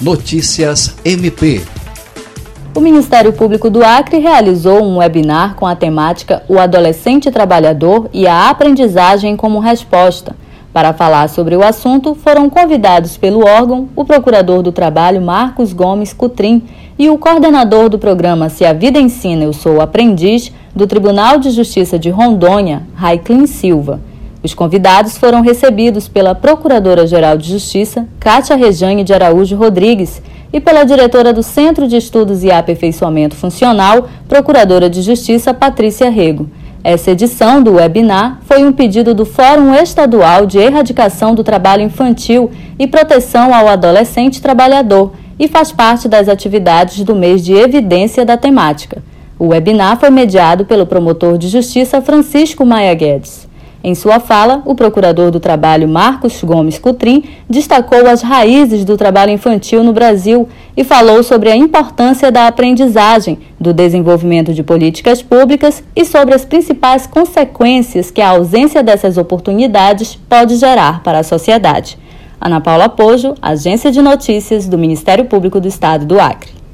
Notícias MP. O Ministério Público do Acre realizou um webinar com a temática O Adolescente Trabalhador e a Aprendizagem como Resposta. Para falar sobre o assunto, foram convidados pelo órgão o Procurador do Trabalho Marcos Gomes Cutrim e o coordenador do programa Se a Vida Ensina Eu Sou Aprendiz do Tribunal de Justiça de Rondônia, Raiklin Silva. Os convidados foram recebidos pela Procuradora-Geral de Justiça, Cátia Rejane de Araújo Rodrigues, e pela diretora do Centro de Estudos e Aperfeiçoamento Funcional, Procuradora de Justiça, Patrícia Rego. Essa edição do webinar foi um pedido do Fórum Estadual de Erradicação do Trabalho Infantil e Proteção ao Adolescente Trabalhador e faz parte das atividades do mês de evidência da temática. O webinar foi mediado pelo promotor de justiça Francisco Maia Guedes. Em sua fala, o procurador do trabalho Marcos Gomes Cutrim destacou as raízes do trabalho infantil no Brasil e falou sobre a importância da aprendizagem, do desenvolvimento de políticas públicas e sobre as principais consequências que a ausência dessas oportunidades pode gerar para a sociedade. Ana Paula Pojo, Agência de Notícias do Ministério Público do Estado do Acre.